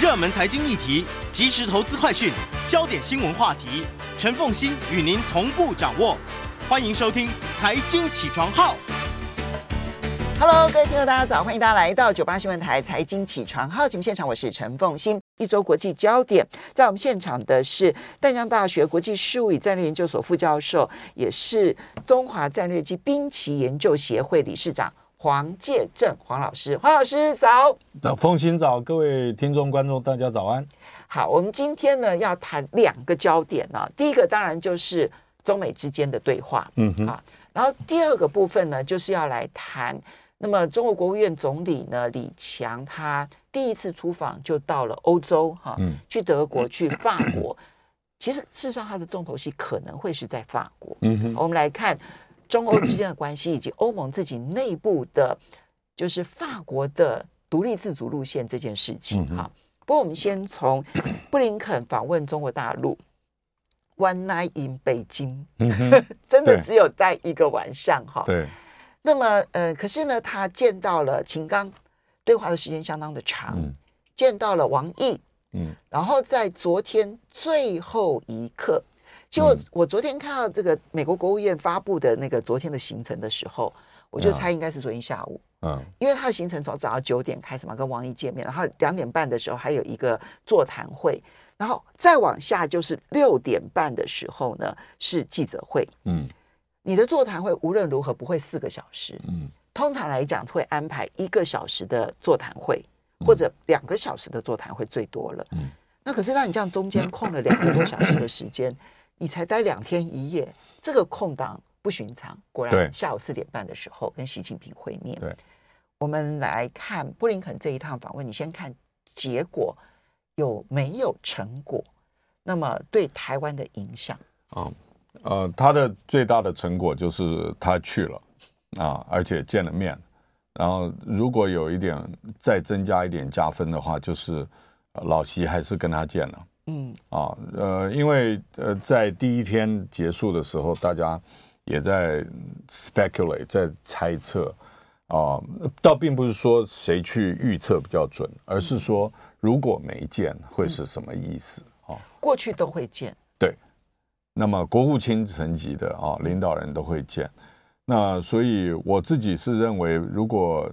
热门财经议题、即时投资快讯、焦点新闻话题，陈凤馨与您同步掌握。欢迎收听《财经起床号》。Hello，各位听众，大家早！欢迎大家来到九八新闻台《财经起床号》节目现场，我是陈凤馨。一周国际焦点，在我们现场的是淡江大学国际事务与战略研究所副教授，也是中华战略及兵棋研究协会理事长。黄介正，黄老师，黄老师早，早，风清早，各位听众观众，大家早安。好，我们今天呢要谈两个焦点呢、啊，第一个当然就是中美之间的对话，嗯哼，啊，然后第二个部分呢就是要来谈，那么中国国务院总理呢李强他第一次出访就到了欧洲，哈、啊，嗯，去德国，去法国，其实事实上他的重头戏可能会是在法国，嗯哼，我们来看。中欧之间的关系，以及欧盟自己内部的，就是法国的独立自主路线这件事情哈。不过，我们先从 布林肯访问中国大陆，One night in 北京，真的只有待一个晚上哈。对。那么，呃，可是呢，他见到了秦刚，对话的时间相当的长，见到了王毅，嗯，然后在昨天最后一刻。结果我昨天看到这个美国国务院发布的那个昨天的行程的时候，我就猜应该是昨天下午。嗯，因为他的行程从早上九点开始嘛，跟王毅见面，然后两点半的时候还有一个座谈会，然后再往下就是六点半的时候呢是记者会。嗯，你的座谈会无论如何不会四个小时。嗯，通常来讲会安排一个小时的座谈会，或者两个小时的座谈会最多了。嗯，那可是让你这样中间 空了两个多小时的时间。你才待两天一夜，这个空档不寻常。果然，下午四点半的时候跟习近平会面。对，我们来看布林肯这一趟访问，你先看结果有没有成果？那么对台湾的影响啊，呃，他的最大的成果就是他去了啊，而且见了面。然后如果有一点再增加一点加分的话，就是老习还是跟他见了。嗯啊呃，因为呃，在第一天结束的时候，大家也在 speculate，在猜测啊，倒并不是说谁去预测比较准，而是说如果没见会是什么意思啊？过去都会见，对，那么国务卿层级的啊领导人都会见，那所以我自己是认为，如果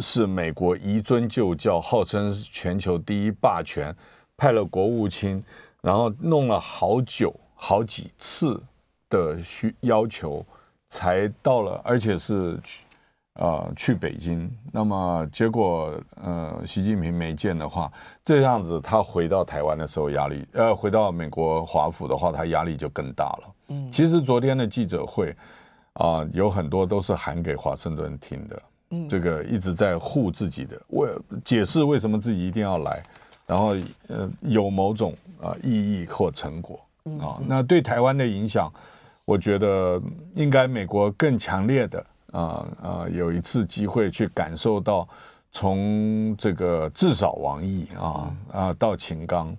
是美国移遵旧教，号称全球第一霸权。派了国务卿，然后弄了好久好几次的需要求，才到了，而且是去啊、呃、去北京。那么结果呃，习近平没见的话，这样子他回到台湾的时候压力，呃，回到美国华府的话，他压力就更大了。嗯，其实昨天的记者会啊、呃，有很多都是喊给华盛顿听的。嗯，这个一直在护自己的，为解释为什么自己一定要来。然后呃有某种啊、呃、意义或成果啊，那对台湾的影响，我觉得应该美国更强烈的啊啊、呃、有一次机会去感受到，从这个至少王毅啊啊到秦刚，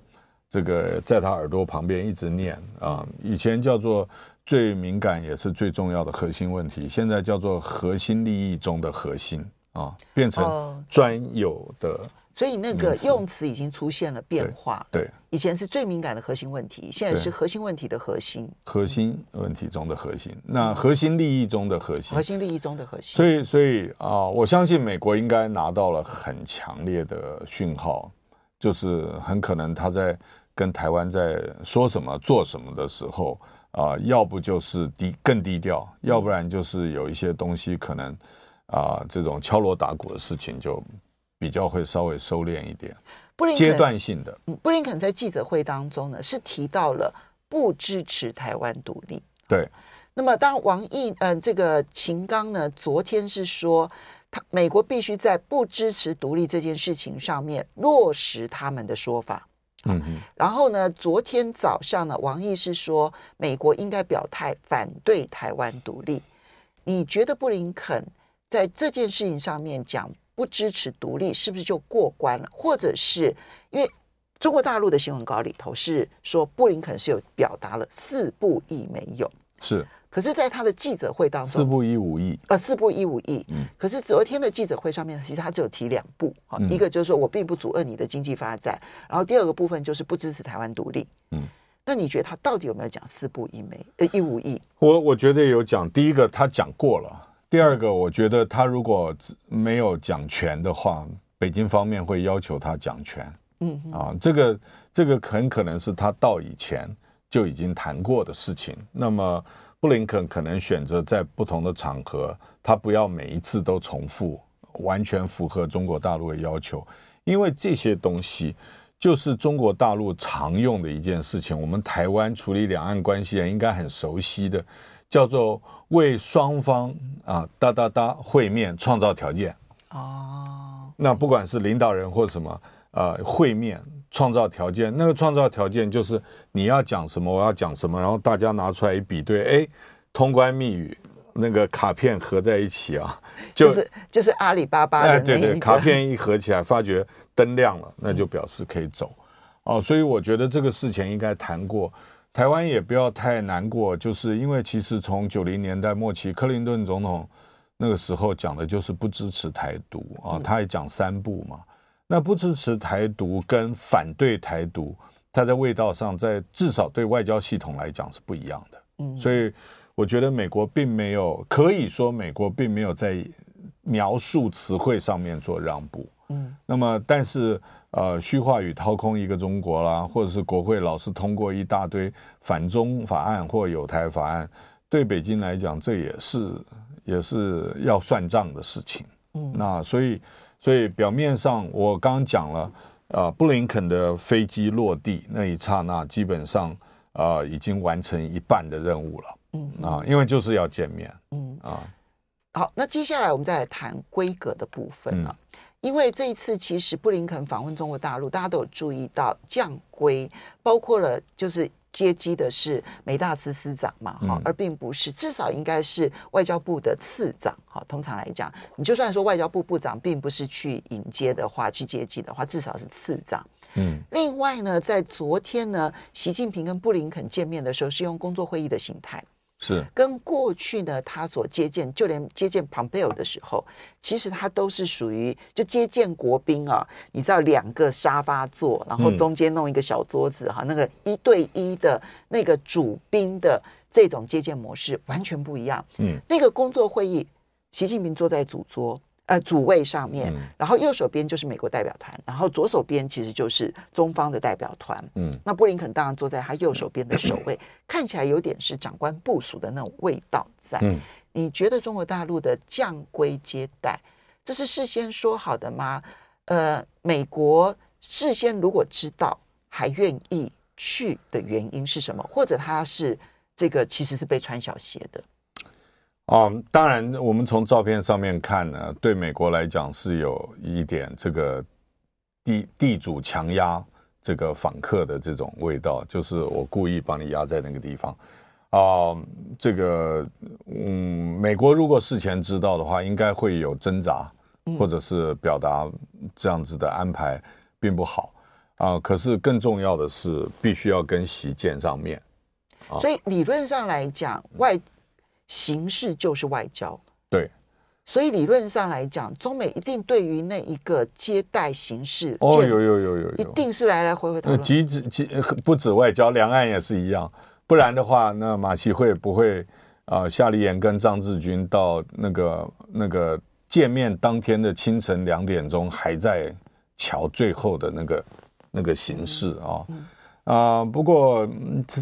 这个在他耳朵旁边一直念啊，以前叫做最敏感也是最重要的核心问题，现在叫做核心利益中的核心啊，变成专有的。所以那个用词已经出现了变化。对，对，以前是最敏感的核心问题，现在是核心问题的核心。核心问题中的核心，那核心利益中的核心。核心利益中的核心。所以，所以啊，我相信美国应该拿到了很强烈的讯号，就是很可能他在跟台湾在说什么、做什么的时候啊，要不就是低更低调，要不然就是有一些东西可能啊，这种敲锣打鼓的事情就。比较会稍微收敛一点，布林肯阶段性的。布林肯在记者会当中呢，是提到了不支持台湾独立。对。那么，当王毅，嗯、呃，这个秦刚呢，昨天是说，他美国必须在不支持独立这件事情上面落实他们的说法。嗯嗯。然后呢，昨天早上呢，王毅是说，美国应该表态反对台湾独立。你觉得布林肯在这件事情上面讲？不支持独立是不是就过关了？或者是因为中国大陆的新闻稿里头是说布林肯是有表达了四不一没有，是。可是，在他的记者会当中，四不一无意啊，四不一无意。嗯，可是昨天的记者会上面，其实他只有提两步啊，一个就是说我并不阻碍你的经济发展，然后第二个部分就是不支持台湾独立。嗯，那你觉得他到底有没有讲四不一没呃一无意？我我觉得有讲，第一个他讲过了，第二个我觉得他如果没有讲全的话，北京方面会要求他讲全。嗯啊，这个这个很可能是他到以前就已经谈过的事情。那么。布林肯可能选择在不同的场合，他不要每一次都重复，完全符合中国大陆的要求，因为这些东西就是中国大陆常用的一件事情。我们台湾处理两岸关系人应该很熟悉的，叫做为双方啊哒哒哒会面创造条件。哦，那不管是领导人或什么，呃，会面。创造条件，那个创造条件就是你要讲什么，我要讲什么，然后大家拿出来一比对，哎，通关密语那个卡片合在一起啊，就、就是就是阿里巴巴的对对，卡片一合起来，发觉灯亮了，那就表示可以走，哦，所以我觉得这个事前应该谈过，台湾也不要太难过，就是因为其实从九零年代末期，克林顿总统那个时候讲的就是不支持台独啊，他也讲三不嘛。那不支持台独跟反对台独，它在味道上，在至少对外交系统来讲是不一样的。嗯，所以我觉得美国并没有，可以说美国并没有在描述词汇上面做让步。嗯，那么但是呃，虚化与掏空一个中国啦，或者是国会老是通过一大堆反中法案或有台法案，对北京来讲，这也是也是要算账的事情。嗯，那所以。所以表面上我刚刚讲了，呃，布林肯的飞机落地那一刹那，基本上呃已经完成一半的任务了。嗯啊，因为就是要见面。嗯啊，好，那接下来我们再来谈规格的部分了。嗯，因为这一次其实布林肯访问中国大陆，大家都有注意到降规，包括了就是。接机的是美大司司长嘛，哈，而并不是，至少应该是外交部的次长，哈。通常来讲，你就算说外交部部长并不是去迎接的话，去接机的话，至少是次长。嗯。另外呢，在昨天呢，习近平跟布林肯见面的时候，是用工作会议的形态。是跟过去呢，他所接见，就连接见庞贝尔的时候，其实他都是属于就接见国宾啊。你知道，两个沙发座，然后中间弄一个小桌子哈，嗯、那个一对一的那个主宾的这种接见模式完全不一样。嗯，那个工作会议，习近平坐在主桌。呃，主位上面，然后右手边就是美国代表团，然后左手边其实就是中方的代表团。嗯，那布林肯当然坐在他右手边的首位，看起来有点是长官部署的那种味道在。嗯，你觉得中国大陆的降规接待，这是事先说好的吗？呃，美国事先如果知道还愿意去的原因是什么？或者他是这个其实是被穿小鞋的？哦，当然，我们从照片上面看呢，对美国来讲是有一点这个地地主强压这个访客的这种味道，就是我故意把你压在那个地方。啊、这个嗯，美国如果事前知道的话，应该会有挣扎，或者是表达这样子的安排并不好啊。可是更重要的是，必须要跟习见上面。所以理论上来讲，外。形式就是外交，对，所以理论上来讲，中美一定对于那一个接待形式，哦，有有有有有，一定是来来回回讨论。即止即不止外交，两岸也是一样，不然的话，那马习会不会啊、呃？夏立言跟张志军到那个那个见面当天的清晨两点钟，还在瞧最后的那个那个形式啊啊、嗯呃！不过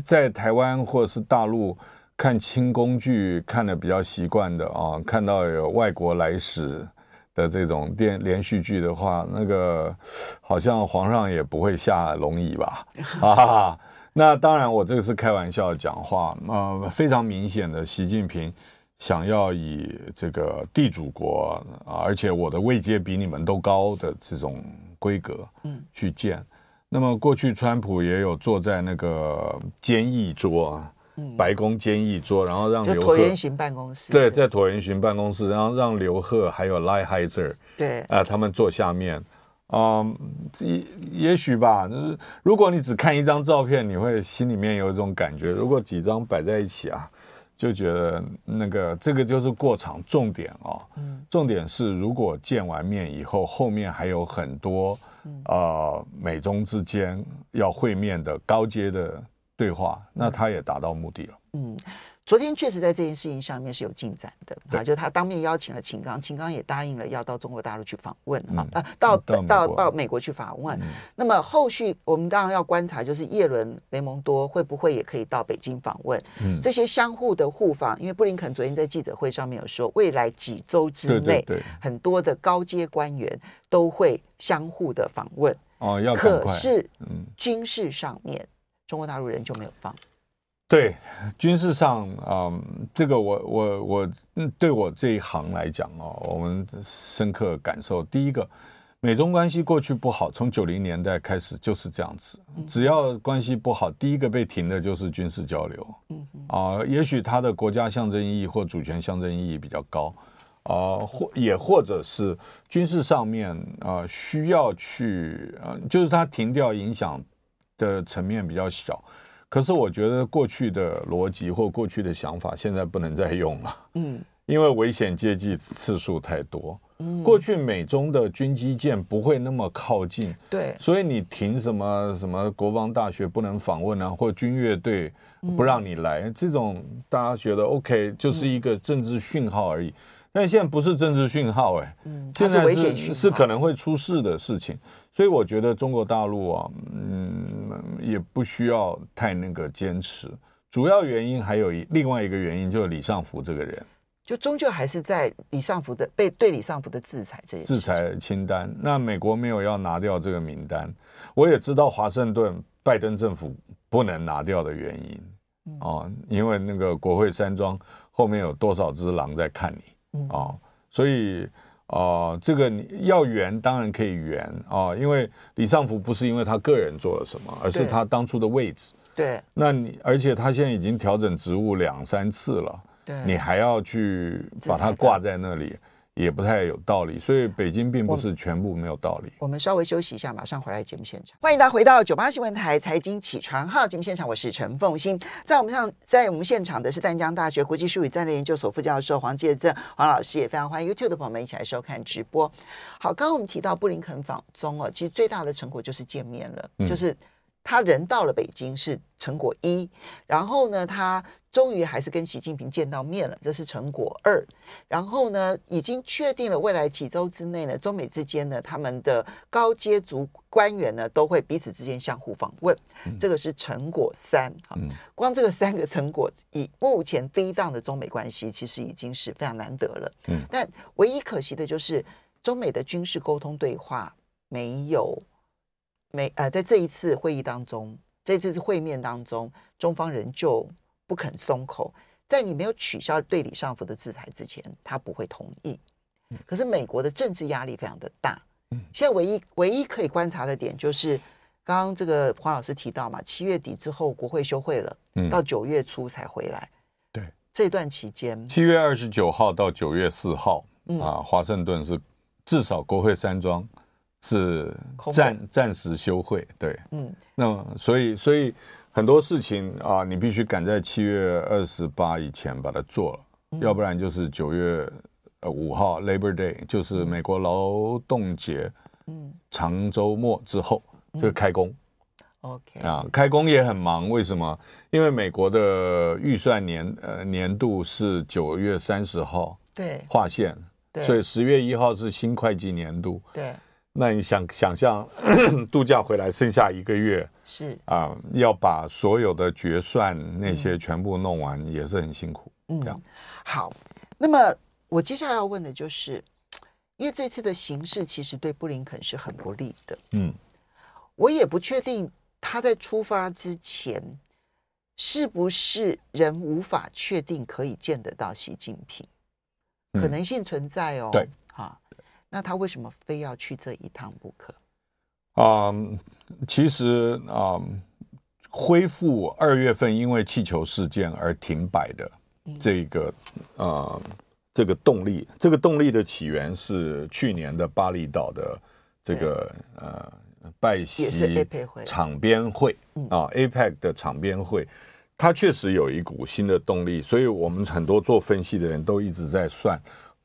在台湾或是大陆。看清宫剧看的比较习惯的啊，看到有外国来使的这种电连续剧的话，那个好像皇上也不会下龙椅吧？啊，那当然我这个是开玩笑讲话，呃，非常明显的，习近平想要以这个地主国啊，而且我的位阶比你们都高的这种规格，嗯，去建。那么过去川普也有坐在那个坚毅桌啊。白宫坚毅桌，然后让刘鹤椭圆形办公室，对，在椭圆形办公室，然后让刘鹤还有赖海泽，对，啊、呃，他们坐下面，嗯，也也许吧，就是如果你只看一张照片，你会心里面有一种感觉；如果几张摆在一起啊，就觉得那个这个就是过场重点啊，重点是如果见完面以后，后面还有很多呃美中之间要会面的高阶的对话，那他也达到目的了。嗯。昨天确实在这件事情上面是有进展的啊，就他当面邀请了秦刚，秦刚也答应了要到中国大陆去访问啊，啊，到到到美国去访问。那么后续我们当然要观察，就是叶伦、雷蒙多会不会也可以到北京访问？嗯这些相互的互访，因为布林肯昨天在记者会上面有说，未来几周之内，很多的高阶官员都会相互的访问。哦，要可是嗯军事上面，中国大陆人就没有放。对军事上，嗯，这个我我我，嗯，对我这一行来讲哦，我们深刻感受。第一个，美中关系过去不好，从九零年代开始就是这样子。只要关系不好，第一个被停的就是军事交流。嗯啊，也许它的国家象征意义或主权象征意义比较高，啊，或也或者是军事上面啊需要去，呃，就是它停掉影响的层面比较小。可是我觉得过去的逻辑或过去的想法现在不能再用了，嗯，因为危险接近次数太多，嗯，过去美中的军机舰不会那么靠近，对，所以你停什么什么国防大学不能访问啊，或军乐队不让你来，这种大家觉得 OK，就是一个政治讯号而已。但现在不是政治讯号，哎，嗯，现在是是可能会出事的事情。所以我觉得中国大陆啊，嗯，也不需要太那个坚持。主要原因还有一另外一个原因，就是李尚福这个人，就终究还是在李尚福的被对李尚福的制裁这一制裁清单。那美国没有要拿掉这个名单，我也知道华盛顿拜登政府不能拿掉的原因，嗯、哦，因为那个国会山庄后面有多少只狼在看你啊、哦，所以。啊、呃，这个你要圆当然可以圆啊、呃，因为李尚福不是因为他个人做了什么，而是他当初的位置。对，那你而且他现在已经调整职务两三次了，对，你还要去把它挂在那里。也不太有道理，所以北京并不是全部没有道理。我们稍微休息一下，马上回来节目现场。欢迎大家回到九八新闻台财经起床号节目现场，我是陈凤欣。在我们上，在我们现场的是淡江大学国际术语战略研究所副教授黄介正黄老师，也非常欢迎 YouTube 的朋友们一起来收看直播。好，刚刚我们提到布林肯访中哦，其实最大的成果就是见面了，嗯、就是他人到了北京是成果一，然后呢，他。终于还是跟习近平见到面了，这是成果二。然后呢，已经确定了未来几周之内呢，中美之间呢，他们的高阶族官员呢，都会彼此之间相互访问，嗯、这个是成果三。哈、嗯，光这个三个成果，以目前低档的中美关系，其实已经是非常难得了。嗯，但唯一可惜的就是中美的军事沟通对话没有没呃，在这一次会议当中，这次会面当中，中方仍旧。不肯松口，在你没有取消对李尚福的制裁之前，他不会同意。可是美国的政治压力非常的大。现在唯一唯一可以观察的点就是，刚刚这个黄老师提到嘛，七月底之后国会休会了，嗯到九月初才回来。对，这段期间，七月二十九号到九月四号啊，华盛顿是至少国会山庄是暂暂时休会。对，嗯，那么所以所以。很多事情啊，你必须赶在七月二十八以前把它做了，嗯、要不然就是九月呃五号 Labor Day，就是美国劳动节，嗯，长周末之后就开工。OK 啊，开工也很忙，为什么？因为美国的预算年呃年度是九月三十号对划线，对，所以十月一号是新会计年度对。那你想想象 度假回来剩下一个月是啊，要把所有的决算那些全部弄完，嗯、也是很辛苦。嗯，好。那么我接下来要问的就是，因为这次的形势其实对布林肯是很不利的。嗯，我也不确定他在出发之前是不是仍无法确定可以见得到习近平，嗯、可能性存在哦。对，啊。那他为什么非要去这一趟不可？啊、嗯，其实啊、嗯，恢复二月份因为气球事件而停摆的这个啊、嗯、这个动力，这个动力的起源是去年的巴厘岛的这个呃拜习场边会啊，APEC 的场边会，它确实有一股新的动力，所以我们很多做分析的人都一直在算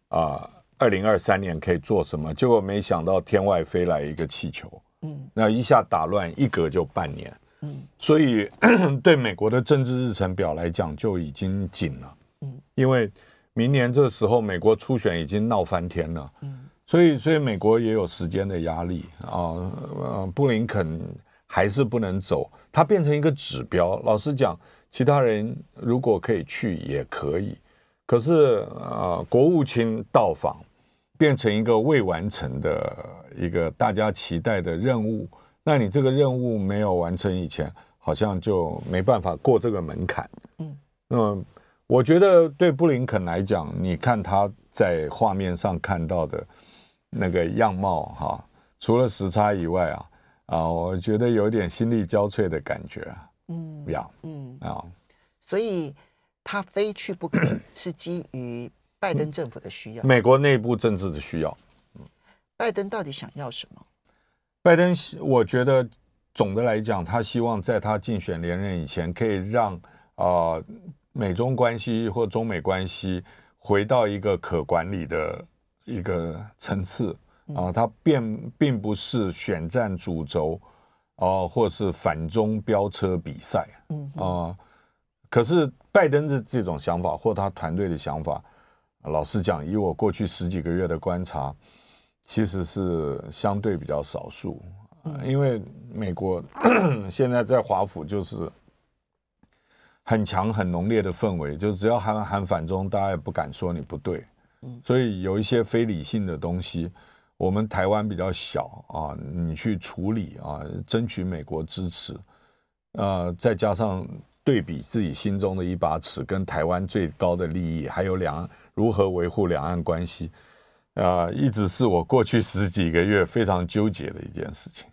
啊，二零二三年可以做什么？结果没想到天外飞来一个气球，嗯，那一下打乱，一隔就半年，嗯，所以 对美国的政治日程表来讲就已经紧了，嗯，因为明年这时候美国初选已经闹翻天了，嗯，所以所以美国也有时间的压力。啊，呃，布林肯还是不能走，他变成一个指标。老实讲。其他人如果可以去也可以，可是呃，国务卿到访变成一个未完成的一个大家期待的任务，那你这个任务没有完成以前，好像就没办法过这个门槛。嗯，那么我觉得对布林肯来讲，你看他在画面上看到的那个样貌哈，除了时差以外啊啊，我觉得有点心力交瘁的感觉。嗯，不要，嗯啊，所以他非去不可，是基于拜登政府的需要，美国内部政治的需要。嗯，拜登到底想要什么？拜登，我觉得总的来讲，他希望在他竞选连任以前，可以让啊、呃、美中关系或中美关系回到一个可管理的一个层次啊，他并并不是选战主轴。哦，或是反中飙车比赛，嗯啊、呃，可是拜登的这种想法或他团队的想法，老实讲，以我过去十几个月的观察，其实是相对比较少数。呃、因为美国 现在在华府就是很强、很浓烈的氛围，就只要喊喊反中，大家也不敢说你不对。所以有一些非理性的东西。我们台湾比较小啊，你去处理啊，争取美国支持，呃，再加上对比自己心中的一把尺跟台湾最高的利益，还有两岸如何维护两岸关系，啊，一直是我过去十几个月非常纠结的一件事情。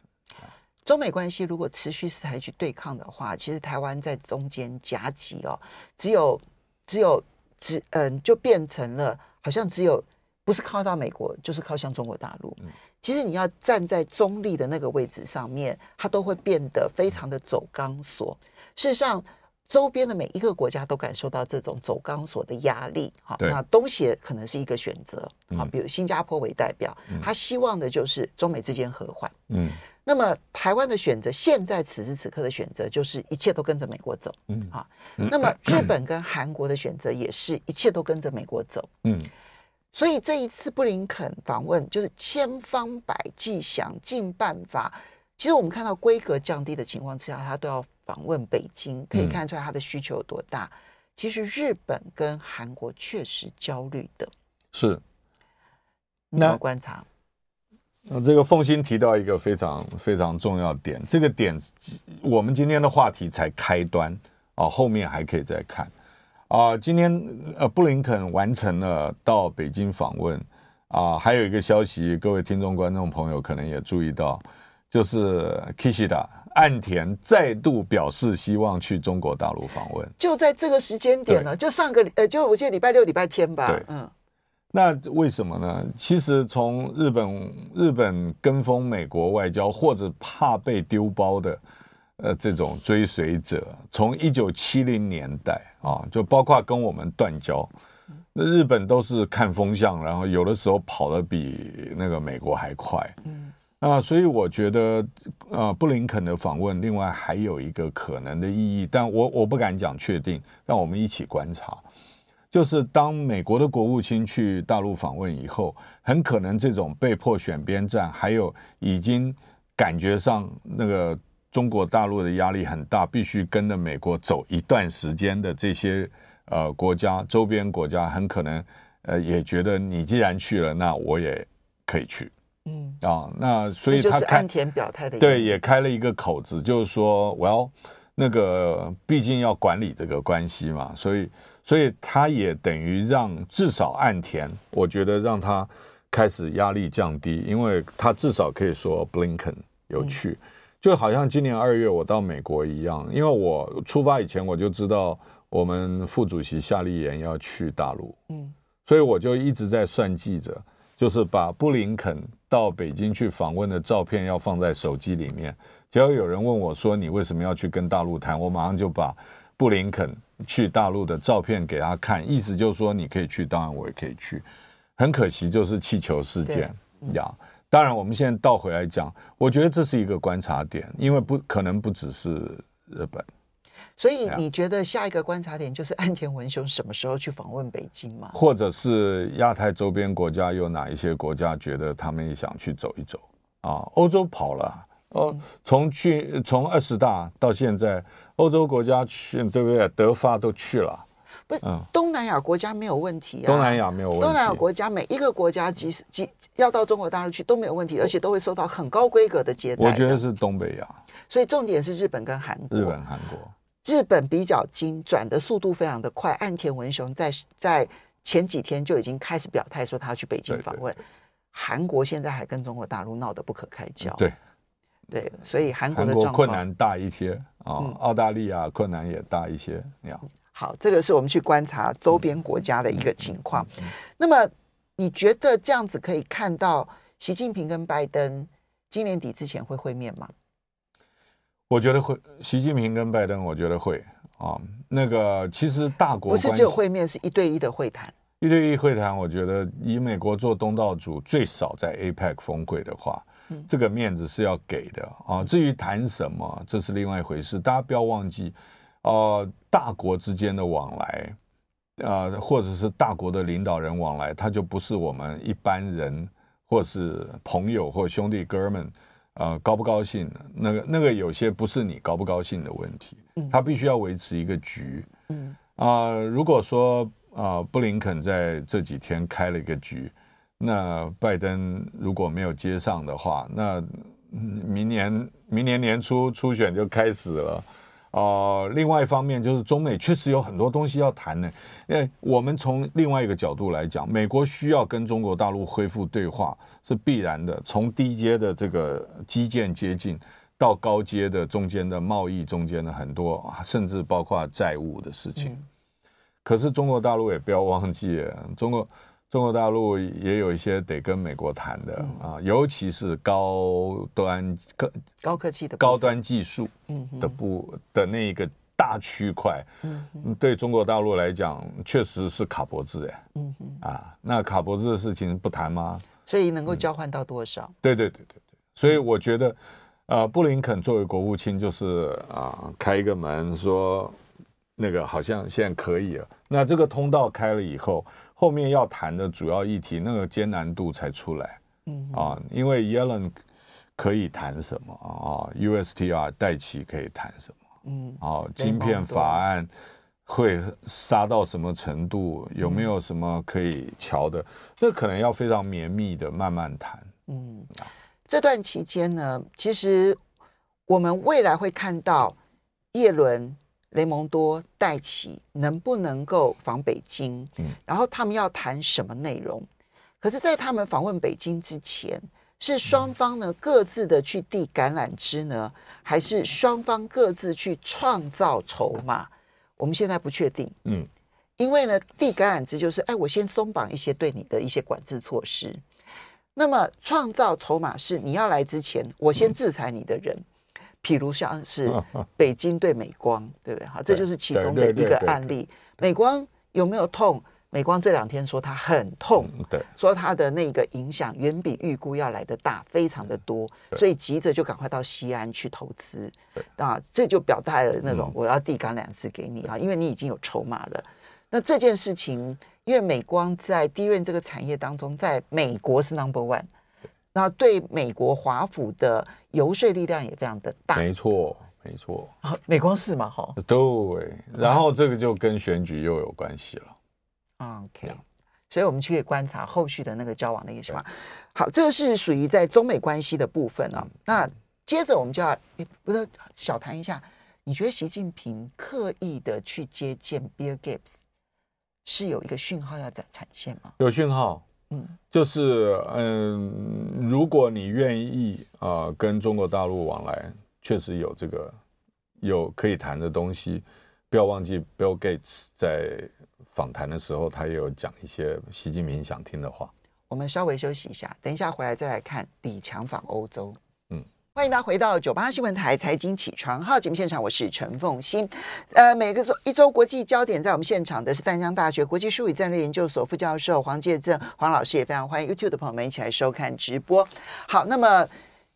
中美关系如果持续是采取对抗的话，其实台湾在中间夹击哦，只有只有只嗯，就变成了好像只有。不是靠到美国，就是靠向中国大陆。其实你要站在中立的那个位置上面，它都会变得非常的走钢索。事实上，周边的每一个国家都感受到这种走钢索的压力。好，那东协可能是一个选择。好，比如新加坡为代表，他希望的就是中美之间和缓。嗯，那么台湾的选择，现在此时此刻的选择，就是一切都跟着美国走。嗯，好，那么日本跟韩国的选择，也是一切都跟着美国走。嗯。所以这一次布林肯访问，就是千方百计想尽办法。其实我们看到规格降低的情况之下，他都要访问北京，可以看出来他的需求有多大。嗯、其实日本跟韩国确实焦虑的，是。你怎么观察？那这个凤馨提到一个非常非常重要点，这个点我们今天的话题才开端啊，后面还可以再看。啊、呃，今天呃，布林肯完成了到北京访问啊、呃，还有一个消息，各位听众观众朋友可能也注意到，就是 Kishida 岸田再度表示希望去中国大陆访问，就在这个时间点呢，就上个呃，就我记得礼拜六、礼拜天吧。对，嗯，那为什么呢？其实从日本日本跟风美国外交，或者怕被丢包的。呃，这种追随者从一九七零年代啊，就包括跟我们断交，那日本都是看风向，然后有的时候跑得比那个美国还快。嗯，啊，所以我觉得，呃，布林肯的访问，另外还有一个可能的意义，但我我不敢讲确定，让我们一起观察，就是当美国的国务卿去大陆访问以后，很可能这种被迫选边站，还有已经感觉上那个。中国大陆的压力很大，必须跟着美国走一段时间的这些呃国家，周边国家很可能呃也觉得你既然去了，那我也可以去。嗯。啊，那所以他岸田表态的对，也开了一个口子，就是说我要那个毕竟要管理这个关系嘛，所以所以他也等于让至少岸田，我觉得让他开始压力降低，因为他至少可以说 Blinken 有趣。嗯就好像今年二月我到美国一样，因为我出发以前我就知道我们副主席夏立言要去大陆，嗯，所以我就一直在算计着，就是把布林肯到北京去访问的照片要放在手机里面。只要有人问我说，你为什么要去跟大陆谈，我马上就把布林肯去大陆的照片给他看，意思就是说你可以去，当然我也可以去。很可惜，就是气球事件呀。当然，我们现在倒回来讲，我觉得这是一个观察点，因为不可能不只是日本。所以你觉得下一个观察点就是 岸田文雄什么时候去访问北京吗？或者是亚太周边国家有哪一些国家觉得他们也想去走一走啊？欧洲跑了哦，从去从二十大到现在，欧洲国家去对不对？德法都去了。不，东南亚国家没有问题啊。东南亚没有问题。东南亚国家每一个国家即使即要到中国大陆去都没有问题，而且都会受到很高规格的接待。我觉得是东北亚。所以重点是日本跟韩国。日本、韩国。日本比较精，转的速度非常的快。岸田文雄在在前几天就已经开始表态说他要去北京访问。韩国现在还跟中国大陆闹得不可开交。对，对，所以韩国的韩国困难大一些啊，嗯、澳大利亚困难也大一些。好，这个是我们去观察周边国家的一个情况。那么你觉得这样子可以看到习近平跟拜登今年底之前会会面吗？我觉得会，习近平跟拜登，我觉得会啊。那个其实大国不是只有会面，是一对一的会谈。一对一会谈，我觉得以美国做东道主，最少在 APEC 峰会的话，嗯、这个面子是要给的啊。至于谈什么，这是另外一回事。大家不要忘记，呃，大国之间的往来，呃，或者是大国的领导人往来，他就不是我们一般人，或是朋友或兄弟哥们。呃，高不高兴？那个那个有些不是你高不高兴的问题，他必须要维持一个局。嗯啊、呃，如果说啊、呃，布林肯在这几天开了一个局，那拜登如果没有接上的话，那明年明年年初初选就开始了。呃，另外一方面就是中美确实有很多东西要谈呢，因为我们从另外一个角度来讲，美国需要跟中国大陆恢复对话是必然的，从低阶的这个基建接近到高阶的中间的贸易中间的很多，甚至包括债务的事情。可是中国大陆也不要忘记，中国。中国大陆也有一些得跟美国谈的啊，尤其是高端高高科技的高端技术的部的那一个大区块，嗯对中国大陆来讲确实是卡脖子哎，嗯啊，那卡脖子的事情不谈吗？所以能够交换到多少？对对对对对，所以我觉得，呃，布林肯作为国务卿，就是啊，开一个门说那个好像现在可以了，那这个通道开了以后。后面要谈的主要议题，那个艰难度才出来，嗯啊，因为耶伦可以谈什么啊？USTR 戴琪可以谈什么？嗯，啊，晶片法案会杀到什么程度？有没有什么可以瞧的？那可能要非常绵密的慢慢谈。嗯，这段期间呢，其实我们未来会看到叶伦。雷蒙多、戴奇能不能够访北京？嗯，然后他们要谈什么内容？可是，在他们访问北京之前，是双方呢各自的去递橄榄枝呢，还是双方各自去创造筹码？我们现在不确定。嗯，因为呢，递橄榄枝就是，哎，我先松绑一些对你的一些管制措施。那么，创造筹码是你要来之前，我先制裁你的人。嗯譬如像是北京对美光，对不对？好，这就是其中的一个案例。美光有没有痛？美光这两天说它很痛，对，说它的那个影响远比预估要来的大，非常的多，所以急着就赶快到西安去投资。啊，这就表态了那种我要递橄榄枝给你啊，因为你已经有筹码了。那这件事情，因为美光在 DRAM 这个产业当中，在美国是 Number One。那对美国华府的游说力量也非常的大，没错，没错，美光是嘛？哈，对，然后这个就跟选举又有关系了。OK，所以我们去可以观察后续的那个交往的一个情况。好，这个是属于在中美关系的部分啊。那接着我们就要，不是小谈一下，你觉得习近平刻意的去接见 Bill Gates 是有一个讯号要展产线吗？有讯号。嗯，就是嗯，如果你愿意啊、呃，跟中国大陆往来，确实有这个有可以谈的东西。不要忘记，Bill Gates 在访谈的时候，他也有讲一些习近平想听的话。我们稍微休息一下，等一下回来再来看李强访欧洲。欢迎大家回到九八新闻台财经起床号节目现场，我是陈凤欣。呃，每个周一周国际焦点，在我们现场的是淡江大学国际术语战略研究所副教授黄介正黄老师，也非常欢迎 YouTube 的朋友们一起来收看直播。好，那么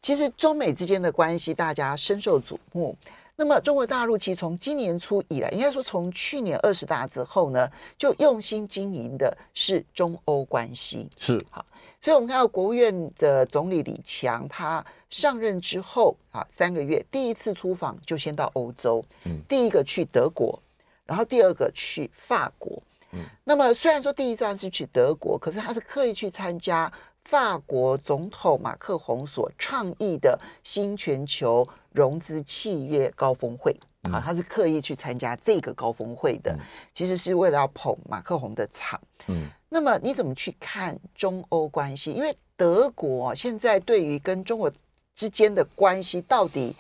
其实中美之间的关系，大家深受瞩目。那么中国大陆其实从今年初以来，应该说从去年二十大之后呢，就用心经营的是中欧关系。是好。所以，我们看到国务院的总理李强，他上任之后啊，三个月第一次出访就先到欧洲，嗯，第一个去德国，然后第二个去法国，嗯，那么虽然说第一站是去德国，可是他是刻意去参加法国总统马克宏所倡议的新全球融资契约高峰会啊，他是刻意去参加这个高峰会的，其实是为了要捧马克宏的场，嗯。那么你怎么去看中欧关系？因为德国现在对于跟中国之间的关系到底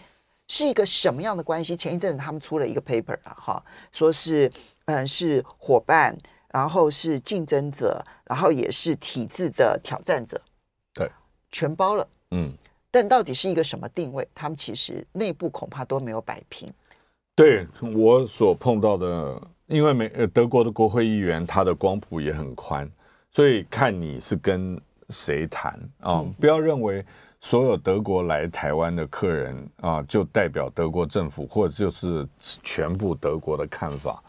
是一个什么样的关系？前一阵子他们出了一个 paper 啊，哈，说是嗯是伙伴，然后是竞争者，然后也是体制的挑战者，对，全包了，嗯。但到底是一个什么定位？他们其实内部恐怕都没有摆平。对我所碰到的。因为美呃德国的国会议员他的光谱也很宽，所以看你是跟谁谈啊，嗯、不要认为所有德国来台湾的客人啊就代表德国政府或者就是全部德国的看法。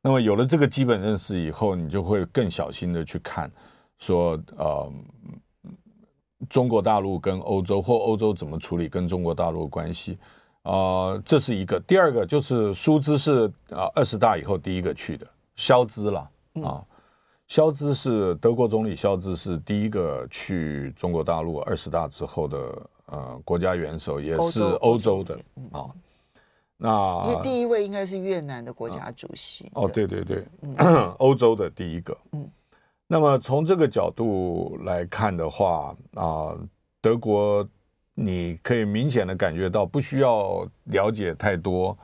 那么有了这个基本认识以后，你就会更小心的去看，说呃中国大陆跟欧洲或欧洲怎么处理跟中国大陆的关系。啊、呃，这是一个。第二个就是苏兹是啊，二十大以后第一个去的，肖兹了啊。肖兹是德国总理，肖兹是第一个去中国大陆二十大之后的呃国家元首，也是欧洲的啊。那因为第一位应该是越南的国家主席。啊、哦，对对对，嗯、欧洲的第一个。嗯。那么从这个角度来看的话啊，德国。你可以明显的感觉到，不需要了解太多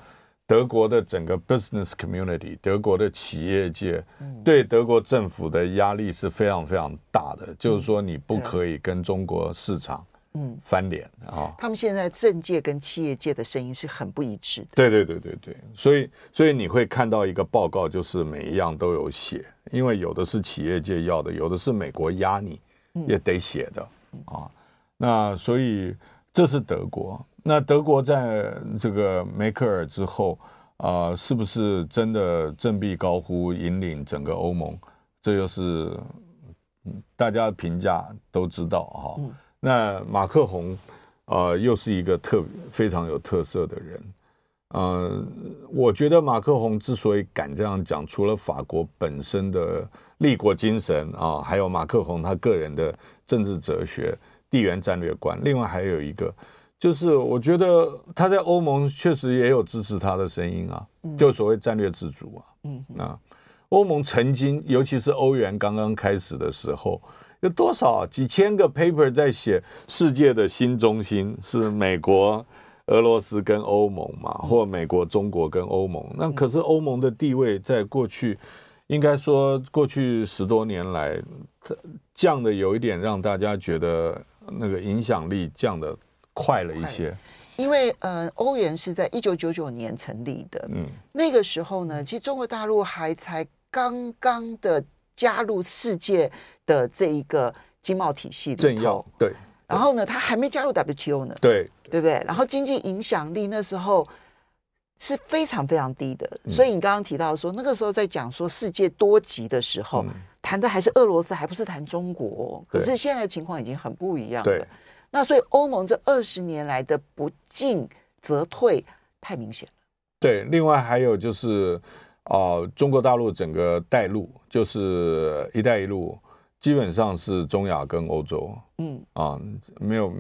德国的整个 business community，德国的企业界对德国政府的压力是非常非常大的。就是说，你不可以跟中国市场嗯翻脸啊。他们现在政界跟企业界的声音是很不一致的。对对对对对，所以所以你会看到一个报告，就是每一样都有写，因为有的是企业界要的，有的是美国压你也得写的啊。那所以这是德国。那德国在这个梅克尔之后啊、呃，是不是真的振臂高呼引领整个欧盟？这又是大家评价都知道哈。那马克宏啊、呃，又是一个特非常有特色的人。嗯、呃，我觉得马克宏之所以敢这样讲，除了法国本身的立国精神啊，还有马克宏他个人的政治哲学。地缘战略观，另外还有一个，就是我觉得他在欧盟确实也有支持他的声音啊，就所谓战略自主啊。嗯，那欧盟曾经，尤其是欧元刚刚开始的时候，有多少几千个 paper 在写世界的新中心是美国、俄罗斯跟欧盟嘛，或美国、中国跟欧盟。那可是欧盟的地位在过去，应该说过去十多年来，降的有一点让大家觉得。那个影响力降的快了一些，因为呃，欧元是在一九九九年成立的，嗯，那个时候呢，其实中国大陆还才刚刚的加入世界的这一个经贸体系里头，政要对，然后呢，他还没加入 WTO 呢，对，对不对？然后经济影响力那时候是非常非常低的，所以你刚刚提到说，那个时候在讲说世界多极的时候。谈的还是俄罗斯，还不是谈中国。可是现在的情况已经很不一样了。对，那所以欧盟这二十年来的不进则退太明显了。对，另外还有就是啊、呃，中国大陆整个带路就是“一带一路”，基本上是中亚跟欧洲。嗯啊，没有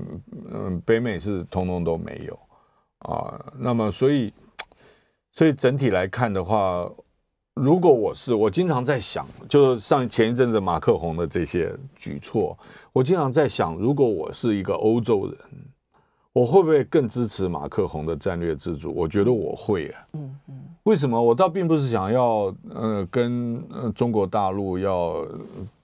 嗯，北美是通通都没有啊。那么所以所以整体来看的话。如果我是，我经常在想，就是上前一阵子马克宏的这些举措，我经常在想，如果我是一个欧洲人，我会不会更支持马克宏的战略自主？我觉得我会啊。嗯嗯。为什么？我倒并不是想要呃跟呃中国大陆要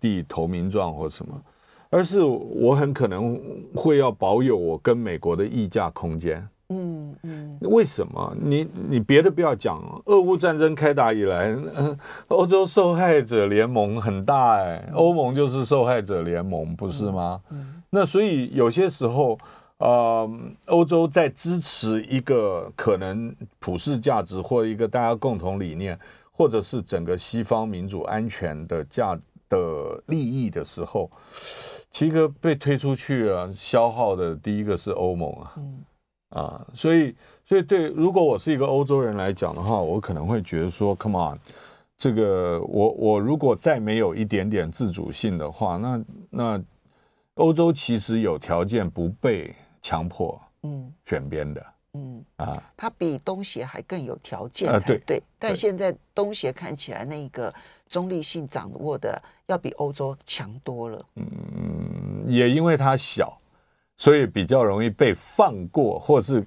递投名状或什么，而是我很可能会要保有我跟美国的议价空间。嗯嗯，为什么？你你别的不要讲，俄乌战争开打以来，嗯，欧洲受害者联盟很大哎，欧盟就是受害者联盟，不是吗？嗯，那所以有些时候，呃，欧洲在支持一个可能普世价值或一个大家共同理念，或者是整个西方民主安全的价的利益的时候，其实被推出去啊，消耗的第一个是欧盟啊。嗯啊，所以，所以对，如果我是一个欧洲人来讲的话，我可能会觉得说，Come on，这个我我如果再没有一点点自主性的话，那那欧洲其实有条件不被强迫，嗯，选边的，嗯。啊，他比东协还更有条件才对，但现在东协看起来那个中立性掌握的要比欧洲强多了，嗯，也因为它小。所以比较容易被放过，或是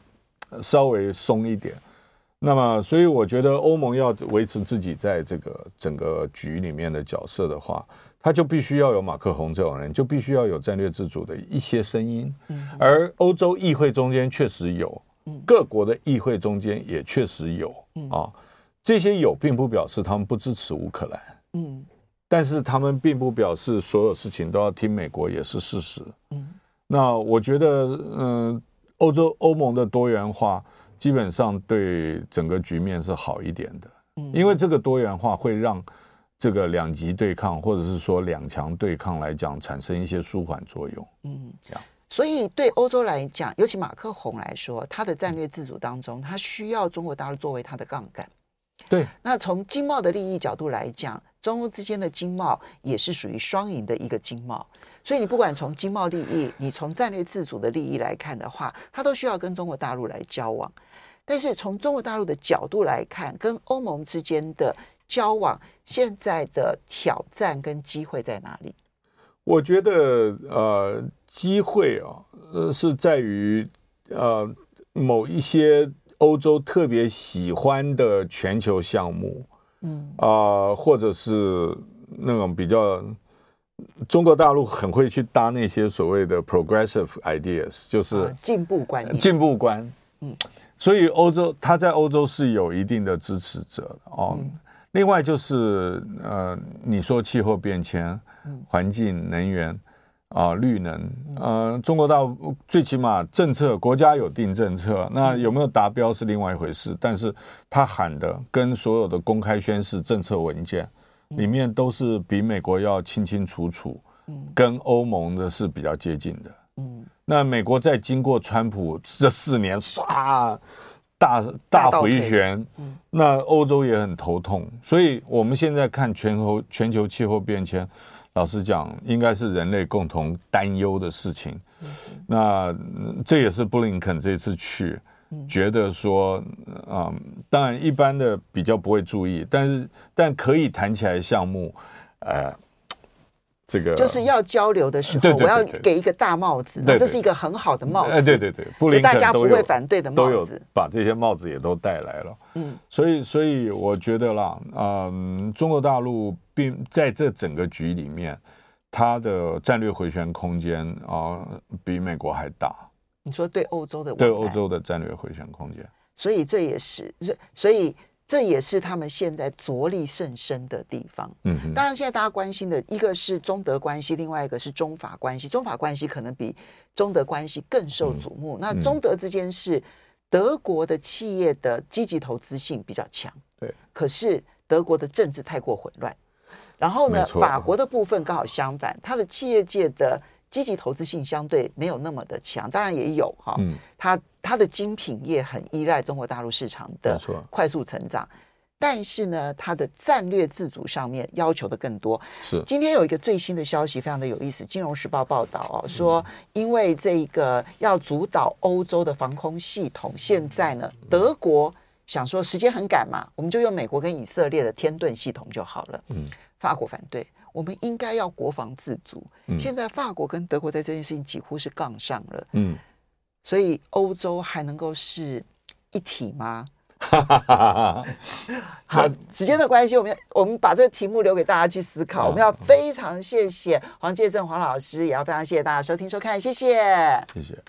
稍微松一点。那么，所以我觉得欧盟要维持自己在这个整个局里面的角色的话，他就必须要有马克宏这种人，就必须要有战略自主的一些声音。而欧洲议会中间确实有，各国的议会中间也确实有啊。这些有，并不表示他们不支持乌克兰。嗯，但是他们并不表示所有事情都要听美国，也是事实。嗯。那我觉得，嗯，欧洲欧盟的多元化基本上对整个局面是好一点的，嗯，因为这个多元化会让这个两极对抗或者是说两强对抗来讲产生一些舒缓作用，嗯，这样。所以对欧洲来讲，尤其马克宏来说，他的战略自主当中，他需要中国大陆作为他的杠杆。对。那从经贸的利益角度来讲，中欧之间的经贸也是属于双赢的一个经贸。所以你不管从经贸利益，你从战略自主的利益来看的话，它都需要跟中国大陆来交往。但是从中国大陆的角度来看，跟欧盟之间的交往，现在的挑战跟机会在哪里？我觉得呃，机会啊，呃，是在于呃某一些欧洲特别喜欢的全球项目，嗯啊，呃，或者是那种比较。中国大陆很会去搭那些所谓的 progressive ideas，就是进步观念、进步观。嗯，所以欧洲他在欧洲是有一定的支持者的哦。另外就是呃，你说气候变迁、环境、能源啊、绿能，呃，中国大陆最起码政策国家有定政策，那有没有达标是另外一回事。但是他喊的跟所有的公开宣誓政策文件。里面都是比美国要清清楚楚，跟欧盟的是比较接近的。嗯，那美国在经过川普这四年唰大大回旋，那欧洲也很头痛。所以我们现在看全球全球气候变迁，老实讲，应该是人类共同担忧的事情。那这也是布林肯这次去。觉得说，嗯，当然一般的比较不会注意，但是但可以谈起来项目，呃，这个就是要交流的时候，我要给一个大帽子，那这是一个很好的帽子，对对对，布林大家不会反对的帽子，把这些帽子也都带来了，嗯，所以所以我觉得啦，嗯，中国大陆并在这整个局里面，它的战略回旋空间啊，比美国还大。你说对欧洲的对欧洲的战略回旋空间，所以这也是，所以这也是他们现在着力甚深的地方。嗯，当然现在大家关心的一个是中德关系，另外一个是中法关系。中法关系可能比中德关系更受瞩目。嗯、那中德之间是德国的企业的积极投资性比较强，对。可是德国的政治太过混乱，然后呢，法国的部分刚好相反，它的企业界的。积极投资性相对没有那么的强，当然也有哈，嗯，它它的精品业很依赖中国大陆市场的快速成长，但是呢，它的战略自主上面要求的更多。是，今天有一个最新的消息，非常的有意思，《金融时报》报道哦，说因为这个要主导欧洲的防空系统，现在呢，德国想说时间很赶嘛，我们就用美国跟以色列的天盾系统就好了。嗯，法国反对。我们应该要国防自足。嗯，现在法国跟德国在这件事情几乎是杠上了。嗯，所以欧洲还能够是一体吗？好，时间的关系，我们我们把这个题目留给大家去思考。我们要非常谢谢黄介正黄老师，也要非常谢谢大家收听收看，谢谢，谢谢。